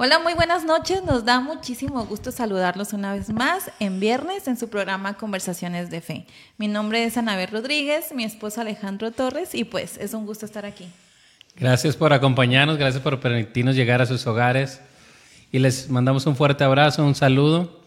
Hola, muy buenas noches. Nos da muchísimo gusto saludarlos una vez más en viernes en su programa Conversaciones de Fe. Mi nombre es Anabel Rodríguez, mi esposo Alejandro Torres y pues es un gusto estar aquí. Gracias por acompañarnos, gracias por permitirnos llegar a sus hogares y les mandamos un fuerte abrazo, un saludo